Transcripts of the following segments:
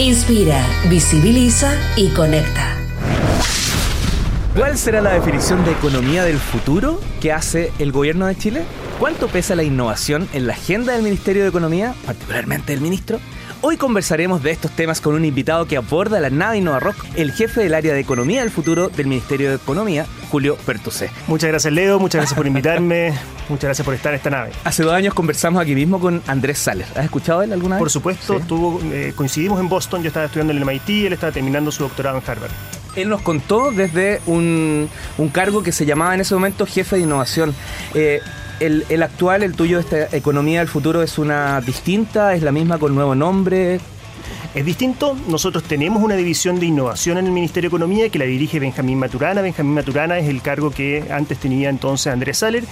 Inspira, visibiliza y conecta. ¿Cuál será la definición de economía del futuro que hace el gobierno de Chile? ¿Cuánto pesa la innovación en la agenda del Ministerio de Economía, particularmente del ministro? Hoy conversaremos de estos temas con un invitado que aborda la nave Innova Rock, el jefe del área de Economía del Futuro del Ministerio de Economía, Julio Pertusé. Muchas gracias Leo, muchas gracias por invitarme, muchas gracias por estar en esta nave. Hace dos años conversamos aquí mismo con Andrés Saller. ¿Has escuchado él alguna vez? Por supuesto, eh, coincidimos en Boston, yo estaba estudiando en el MIT, él estaba terminando su doctorado en Harvard. Él nos contó desde un, cargo que se llamaba en ese momento jefe de innovación. Eh, el, el, actual, el tuyo, esta economía del futuro, es una distinta, es la misma con nuevo nombre. Es distinto, nosotros tenemos una división de innovación en el Ministerio de Economía que la dirige Benjamín Maturana. Benjamín Maturana es el cargo que antes tenía entonces Andrés Saller.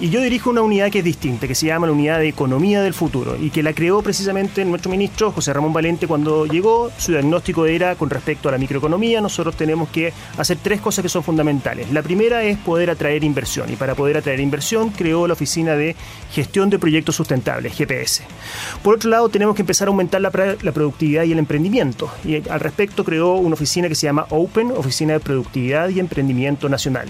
Y yo dirijo una unidad que es distinta, que se llama la Unidad de Economía del Futuro, y que la creó precisamente nuestro ministro José Ramón Valente cuando llegó. Su diagnóstico era con respecto a la microeconomía, nosotros tenemos que hacer tres cosas que son fundamentales. La primera es poder atraer inversión, y para poder atraer inversión creó la Oficina de Gestión de Proyectos Sustentables, GPS. Por otro lado, tenemos que empezar a aumentar la, la productividad y el emprendimiento, y al respecto creó una oficina que se llama Open, Oficina de Productividad y Emprendimiento Nacional.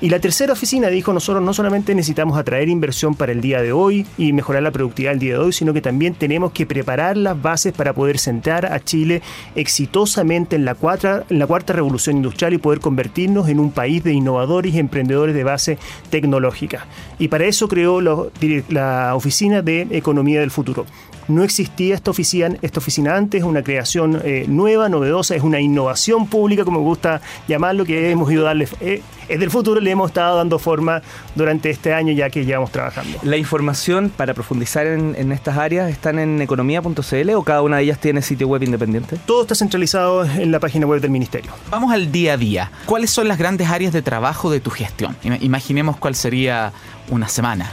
Y la tercera oficina dijo, nosotros no solamente necesitamos atraer inversión para el día de hoy y mejorar la productividad del día de hoy, sino que también tenemos que preparar las bases para poder sentar a Chile exitosamente en la, cuarta, en la cuarta revolución industrial y poder convertirnos en un país de innovadores y emprendedores de base tecnológica. Y para eso creó la Oficina de Economía del Futuro. No existía esta oficina, esta oficina antes, es una creación eh, nueva, novedosa, es una innovación pública, como me gusta llamarlo, que hemos ido a darle... Eh, es del futuro, le hemos estado dando forma durante este año ya que llevamos trabajando. ¿La información para profundizar en, estas áreas están en economía.cl o cada una de ellas tiene sitio web independiente? Todo está centralizado en la página web del Ministerio. Vamos al día a día. ¿Cuáles son las grandes áreas de trabajo de tu gestión? Imaginemos cuál sería una semana.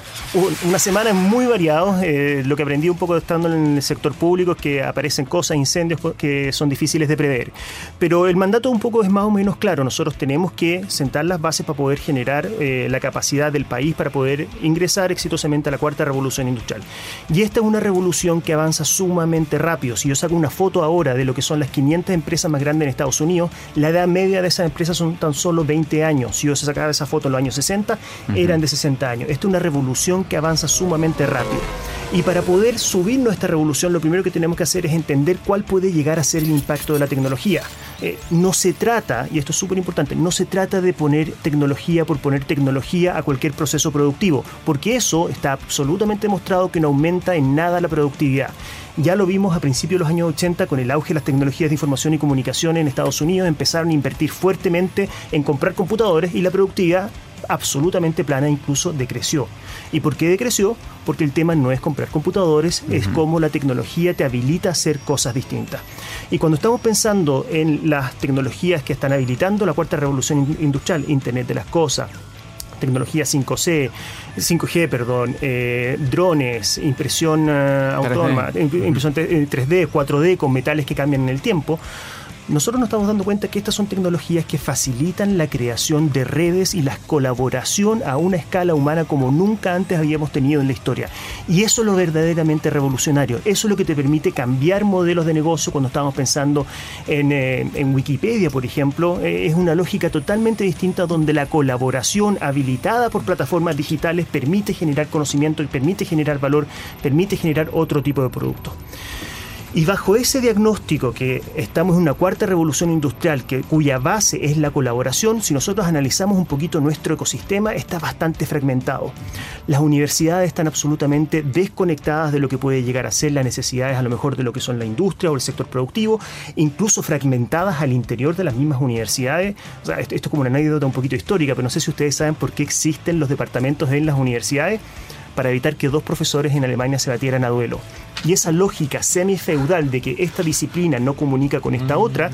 Una semana es muy variado. Eh, lo que aprendí un poco estando en el sector público es que aparecen cosas, incendios que son difíciles de prever. Pero el mandato un poco es más o menos claro. Nosotros tenemos que sentar las bases para poder generar eh, la capacidad del país para poder ingresar exitosamente a la cuarta revolución industrial. Y esta es una revolución que avanza sumamente rápido. Si yo saco una foto ahora de lo que son las 500 empresas más grandes en Estados Unidos, la edad media de esas empresas son tan solo 20 años. Si yo sacaba esa foto en los años 60, eran de 60 años. Esta es una revolución que avanza sumamente rápido. Y para poder subir nuestra revolución, lo primero que tenemos que hacer es entender cuál puede llegar a ser el impacto de la tecnología. Eh, no se trata, y esto es súper importante, no se trata de poner tecnología por poner tecnología a cualquier proceso productivo, porque eso está absolutamente demostrado que no aumenta en nada la productividad. Ya lo vimos a principios de los años 80 con el auge de las tecnologías de información y comunicación en Estados Unidos, empezaron a invertir fuertemente en comprar computadores y la productividad absolutamente plana, incluso decreció. ¿Y por qué decreció? Porque el tema no es comprar computadores, es cómo la tecnología te habilita a hacer cosas distintas. Y cuando estamos pensando en las tecnologías que están habilitando la cuarta revolución industrial, Internet de las Cosas, tecnología 5C, 5G, perdón, eh, drones, impresión uh, autónoma, impresión 3D, 4D con metales que cambian en el tiempo, nosotros nos estamos dando cuenta que estas son tecnologías que facilitan la creación de redes y la colaboración a una escala humana como nunca antes habíamos tenido en la historia. Y eso es lo verdaderamente revolucionario. Eso es lo que te permite cambiar modelos de negocio cuando estamos pensando en, eh, Wikipedia, por ejemplo. Eh, es una lógica totalmente distinta donde la colaboración habilitada por plataformas digitales permite generar conocimiento y permite generar valor, permite generar otro tipo de producto. Y bajo ese diagnóstico que estamos en una cuarta revolución industrial que, cuya base es la colaboración, si nosotros analizamos un poquito nuestro ecosistema, está bastante fragmentado. Las universidades están absolutamente desconectadas de lo que puede llegar a ser las necesidades a lo mejor de lo que son la industria o el sector productivo, incluso fragmentadas al interior de las mismas universidades. esto, esto es como una anécdota un poquito histórica, pero no sé si ustedes saben por qué existen los departamentos en las universidades para evitar que dos profesores en Alemania se batieran a duelo. Y esa lógica semifeudal de que esta disciplina no comunica con esta otra,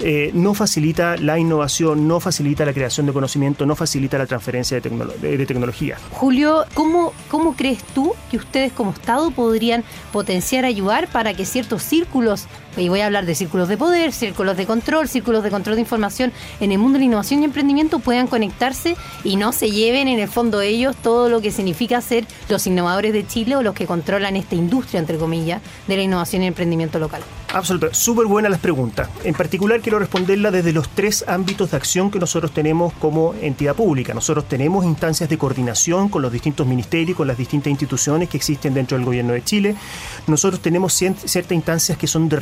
eh, no facilita la innovación, no facilita la creación de conocimiento, no facilita la transferencia de, de, tecnología. Julio, ¿cómo, ¿cómo crees tú que ustedes como Estado podrían potenciar, ayudar para que ciertos círculos, y voy a hablar de círculos de poder, círculos de control, círculos de control de información en el mundo de la innovación y emprendimiento puedan conectarse y no se lleven en el fondo ellos todo lo que significa ser los innovadores de Chile o los que controlan esta industria, entre comillas, de la innovación y emprendimiento local? Absolutamente, súper buenas las preguntas. En particular quiero responderla desde los tres ámbitos de acción que nosotros tenemos como entidad pública. Nosotros tenemos instancias de coordinación con los distintos ministerios, con las distintas instituciones que existen dentro del gobierno de Chile. Nosotros tenemos ciertas instancias que son de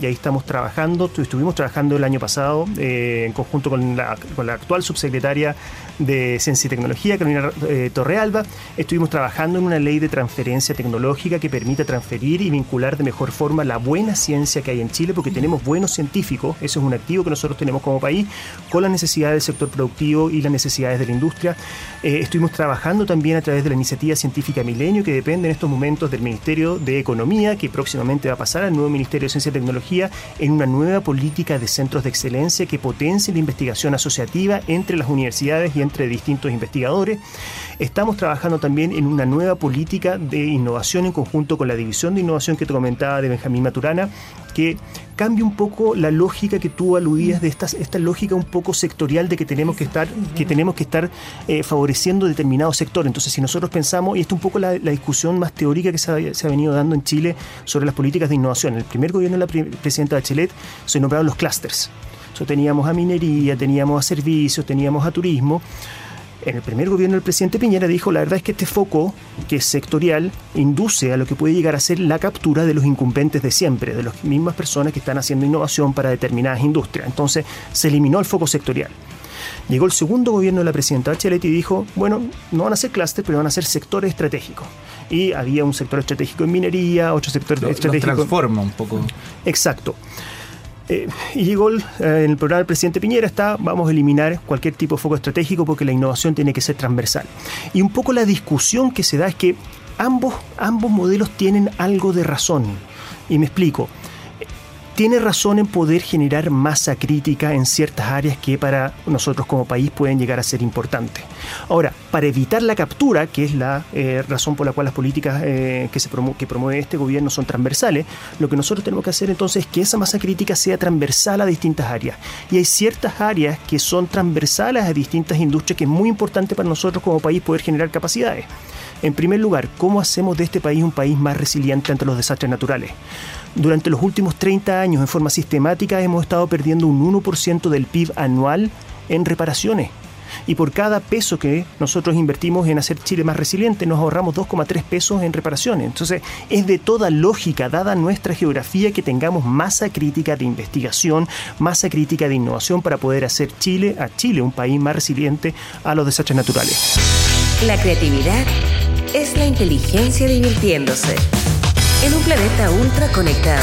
y ahí estamos trabajando. Estuvimos trabajando el año pasado eh, en conjunto con la, con la, actual subsecretaria de Ciencia y Tecnología, Carolina eh, Torrealba. Estuvimos trabajando en una ley de transferencia tecnológica que permita transferir y vincular de mejor forma la buena ciencia que hay en Chile, porque tenemos buenos científicos, eso es un activo que nosotros tenemos como país, con las necesidades del sector productivo y las necesidades de la industria. Eh, estuvimos trabajando también a través de la iniciativa científica Milenio, que depende en estos momentos del Ministerio de Economía, que próximamente va a pasar al nuevo Ministerio de Ciencia y Tecnología, en una nueva política de centros de excelencia que potencie la investigación asociativa entre las universidades y entre distintos investigadores. Estamos trabajando también en una nueva política de innovación en conjunto con la División de Innovación que te comentaba de Benjamín Maturana, que cambie un poco la lógica que tú aludías de esta, esta lógica un poco sectorial de que tenemos que estar, que tenemos que estar eh, favoreciendo determinado sector. Entonces, si nosotros pensamos, y esto es un poco la, discusión más teórica que se ha, venido dando en Chile sobre las políticas de innovación. En el primer gobierno de la presidenta Bachelet se nombraron los clústeres. teníamos a minería, teníamos a servicios, teníamos a turismo en el primer gobierno del presidente Piñera dijo, la verdad es que este foco, que es sectorial, induce a lo que puede llegar a ser la captura de los incumbentes de siempre, de las mismas personas que están haciendo innovación para determinadas industrias. Entonces se eliminó el foco sectorial. Llegó el segundo gobierno de la presidenta Bachelet y dijo, bueno, no van a ser clústeres, pero van a ser sectores estratégicos. Y había un sector estratégico en minería, otro sector estratégico... Transforma un poco. Exacto. Eh, y llegó el, eh, en el programa del presidente Piñera está, vamos a eliminar cualquier tipo de foco estratégico porque la innovación tiene que ser transversal. Y un poco la discusión que se da es que ambos, ambos modelos tienen algo de razón. Y me explico tiene razón en poder generar masa crítica en ciertas áreas que para nosotros como país pueden llegar a ser importantes. Ahora, para evitar la captura, que es la eh, razón por la cual las políticas eh, que, se que promueve este gobierno son transversales, lo que nosotros tenemos que hacer entonces es que esa masa crítica sea transversal a distintas áreas. Y hay ciertas áreas que son transversales a distintas industrias que es muy importante para nosotros como país poder generar capacidades. En primer lugar, ¿cómo hacemos de este país un país más resiliente ante los desastres naturales? Durante los últimos 30 años, en forma sistemática, hemos estado perdiendo un 1% del PIB anual en reparaciones. Y por cada peso que nosotros invertimos en hacer Chile más resiliente, nos ahorramos 2,3 pesos en reparaciones. Entonces, es de toda lógica, dada nuestra geografía, que tengamos masa crítica de investigación, masa crítica de innovación para poder hacer Chile a Chile un país más resiliente a los desastres naturales. La creatividad es la inteligencia divirtiéndose. En un planeta ultra conectado,